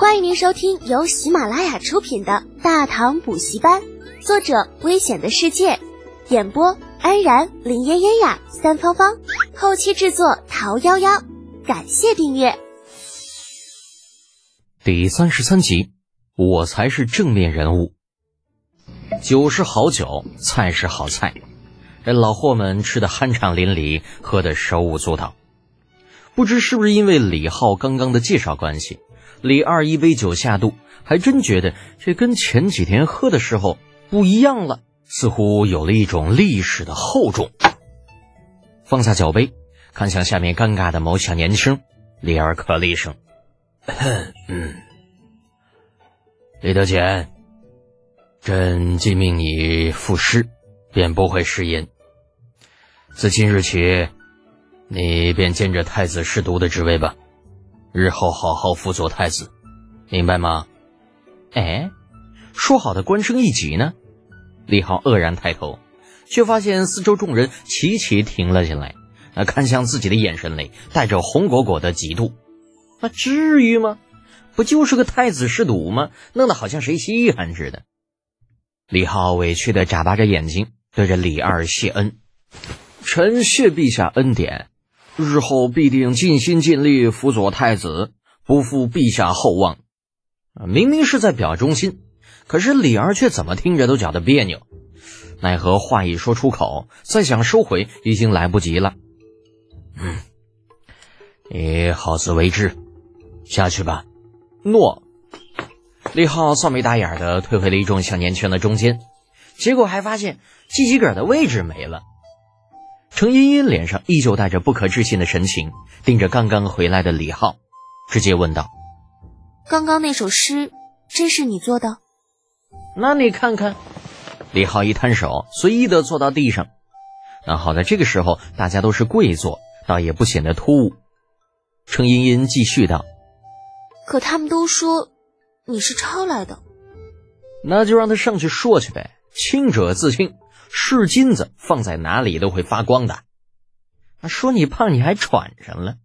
欢迎您收听由喜马拉雅出品的《大唐补习班》，作者：危险的世界，演播：安然、林嫣嫣呀、三芳芳，后期制作：桃夭夭。感谢订阅。第三十三集，我才是正面人物。酒是好酒，菜是好菜，这老货们吃的酣畅淋漓，喝得手舞足蹈。不知是不是因为李浩刚刚的介绍关系，李二一杯酒下肚，还真觉得这跟前几天喝的时候不一样了，似乎有了一种历史的厚重。放下酒杯，看向下面尴尬的某小年轻，李二咳了一声：“嗯，李德简，朕既命你赋诗，便不会食言。自今日起。”你便兼着太子侍读的职位吧，日后好好辅佐太子，明白吗？哎，说好的官升一级呢？李浩愕然抬头，却发现四周众人齐齐停了下来，那看向自己的眼神里带着红果果的嫉妒。那至于吗？不就是个太子侍读吗？弄得好像谁稀罕似的。李浩委屈的眨巴着眼睛，对着李二谢恩：“臣谢陛下恩典。”日后必定尽心尽力辅佐太子，不负陛下厚望。明明是在表忠心，可是李儿却怎么听着都觉得别扭。奈何话一说出口，再想收回已经来不及了。嗯，你好自为之，下去吧。诺。李浩臊眉打眼的退回了一众小年轻的中间，结果还发现自己个儿的位置没了。程茵茵脸上依旧带着不可置信的神情，盯着刚刚回来的李浩，直接问道：“刚刚那首诗真是你做的？”那你看看。李浩一摊手，随意的坐到地上。那好在这个时候大家都是跪坐，倒也不显得突兀。程茵茵继续道：“可他们都说你是抄来的。”那就让他上去说去呗，清者自清。是金子放在哪里都会发光的。说你胖，你还喘上了。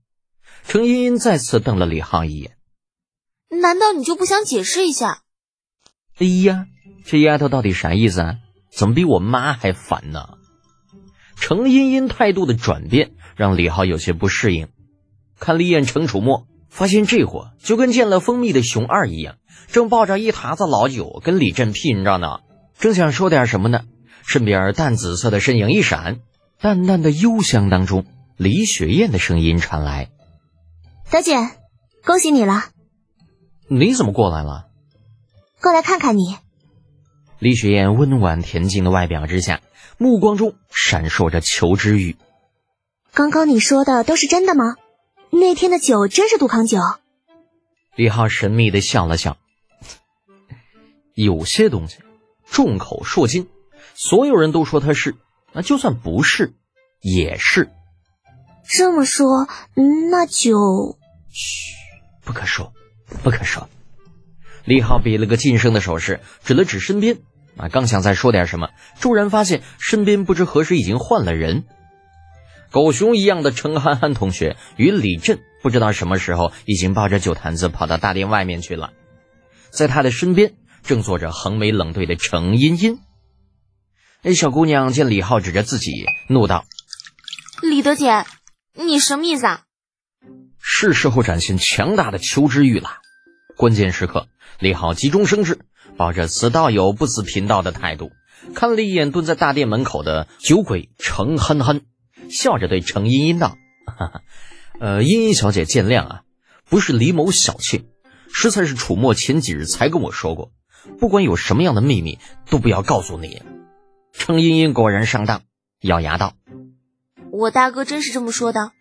程茵茵再次瞪了李浩一眼。难道你就不想解释一下？哎呀，这丫头到底啥意思啊？怎么比我妈还烦呢？程茵茵态度的转变让李浩有些不适应。看了一眼程楚墨，发现这货就跟见了蜂蜜的熊二一样，正抱着一沓子老酒跟李振拼着呢。正想说点什么呢？身边淡紫色的身影一闪，淡淡的幽香当中，李雪燕的声音传来：“德姐，恭喜你了。你怎么过来了？过来看看你。”李雪燕温婉恬静的外表之下，目光中闪烁着求知欲。刚刚你说的都是真的吗？那天的酒真是杜康酒？李浩神秘的笑了笑：“ 有些东西，众口铄金。”所有人都说他是，那就算不是，也是。这么说，那就……嘘，不可说，不可说。李浩比了个噤声的手势，指了指身边。啊，刚想再说点什么，骤然发现身边不知何时已经换了人。狗熊一样的程憨憨同学与李振，不知道什么时候已经抱着酒坛子跑到大殿外面去了。在他的身边，正坐着横眉冷对的程茵茵。那小姑娘见李浩指着自己，怒道：“李德姐，你什么意思啊？”是时候展现强大的求知欲了。关键时刻，李浩急中生智，抱着“此道友不死贫道”的态度，看了一眼蹲在大殿门口的酒鬼程憨憨，笑着对程茵茵道：“哈哈，呃，茵茵小姐见谅啊，不是李某小气，实在是楚墨前几日才跟我说过，不管有什么样的秘密，都不要告诉你。”程茵茵果然上当，咬牙道：“我大哥真是这么说的。”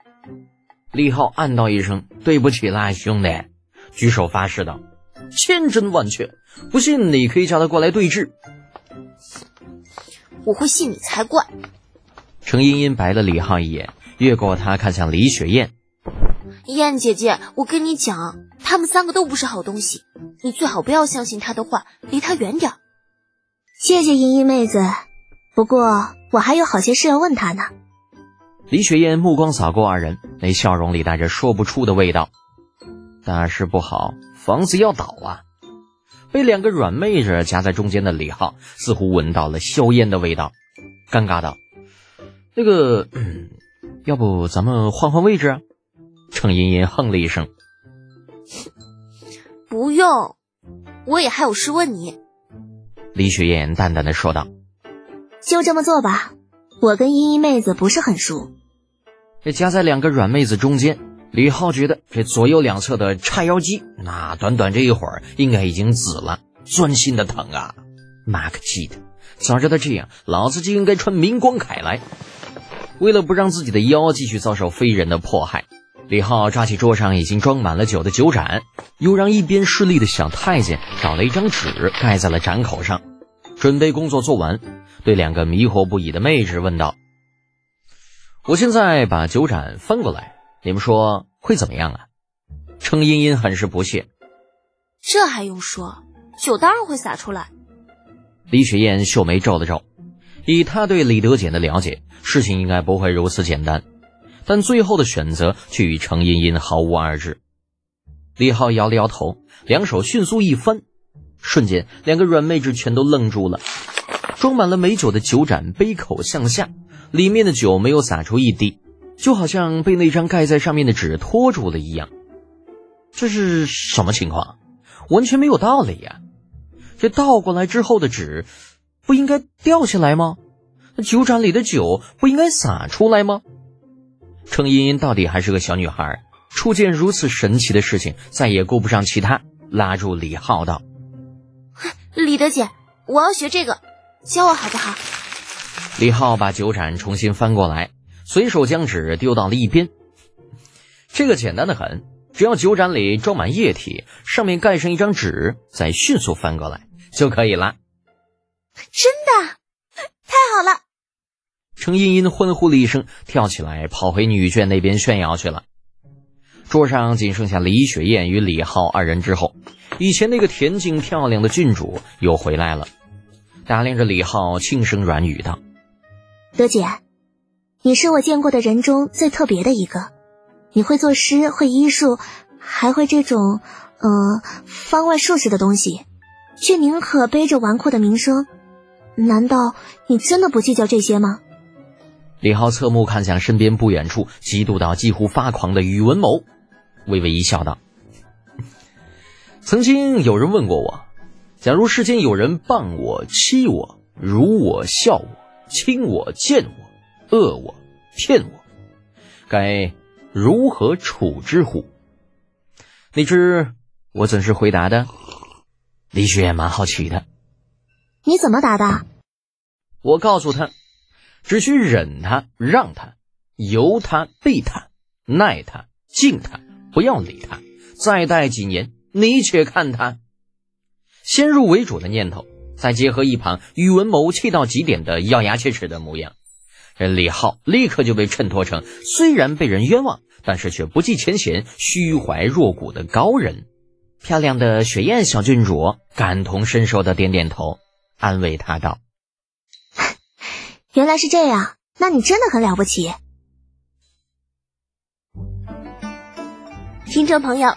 李浩暗道一声：“对不起啦，兄弟。”举手发誓道：“千真万确，不信你可以叫他过来对质。”我会信你才怪。程茵茵白了李浩一眼，越过他看向李雪燕：“燕姐姐，我跟你讲，他们三个都不是好东西，你最好不要相信他的话，离他远点。”谢谢茵茵妹子。不过我还有好些事要问他呢。李雪燕目光扫过二人，那笑容里带着说不出的味道。大事不好，房子要倒啊！被两个软妹子夹在中间的李浩似乎闻到了硝烟的味道，尴尬道：“那个，要不咱们换换位置？”程茵茵哼了一声：“不用，我也还有事问你。”李雪燕淡淡的说道：“就这么做吧，我跟茵茵妹子不是很熟。”这夹在两个软妹子中间。李浩觉得这左右两侧的叉腰肌，那短短这一会儿应该已经紫了，钻心的疼啊！妈个鸡的，早知道这样，老子就应该穿明光铠来。为了不让自己的腰继续遭受非人的迫害，李浩抓起桌上已经装满了酒的酒盏，又让一边侍立的小太监找了一张纸盖在了盏口上。准备工作做完，对两个迷惑不已的妹纸问道：“我现在把酒盏翻过来。”你们说会怎么样啊？程茵茵很是不屑。这还用说？酒当然会洒出来。李雪燕秀眉皱了皱，以她对李德俭的了解，事情应该不会如此简单。但最后的选择却与程茵茵毫无二致。李浩摇了摇头，两手迅速一翻，瞬间两个软妹纸全都愣住了。装满了美酒的酒盏杯口向下，里面的酒没有洒出一滴。就好像被那张盖在上面的纸托住了一样，这是什么情况？完全没有道理呀！这倒过来之后的纸不应该掉下来吗？那酒盏里的酒不应该洒出来吗？程茵茵到底还是个小女孩，初见如此神奇的事情，再也顾不上其他，拉住李浩道：“李德姐，我要学这个，教我好不好？”李浩把酒盏重新翻过来。随手将纸丢到了一边，这个简单的很，只要酒盏里装满液体，上面盖上一张纸，再迅速翻过来就可以了。真的，太好了！程茵茵欢呼了一声，跳起来跑回女眷那边炫耀去了。桌上仅剩下李雪燕与李浩二人之后，以前那个恬静漂亮的郡主又回来了，打量着李浩，轻声软语道：“德姐。”你是我见过的人中最特别的一个，你会作诗，会医术，还会这种，呃，方外术士的东西，却宁可背着纨绔的名声。难道你真的不计较这些吗？李浩侧目看向身边不远处嫉妒到几乎发狂的宇文谋，微微一笑道：“曾经有人问过我，假如世间有人谤我、欺我、辱我、笑我、轻我、贱我。”恶我，骗我，该如何处之乎？你知我怎是回答的？李雪也蛮好奇的。你怎么答的？我告诉他，只需忍他，让他，由他，避他，耐他，敬他，不要理他。再待几年，你且看他。先入为主的念头，再结合一旁宇文谋气到极点的咬牙切齿的模样。这李浩立刻就被衬托成虽然被人冤枉，但是却不计前嫌、虚怀若谷的高人。漂亮的雪燕小郡主感同身受的点点头，安慰他道：“原来是这样，那你真的很了不起。”听众朋友，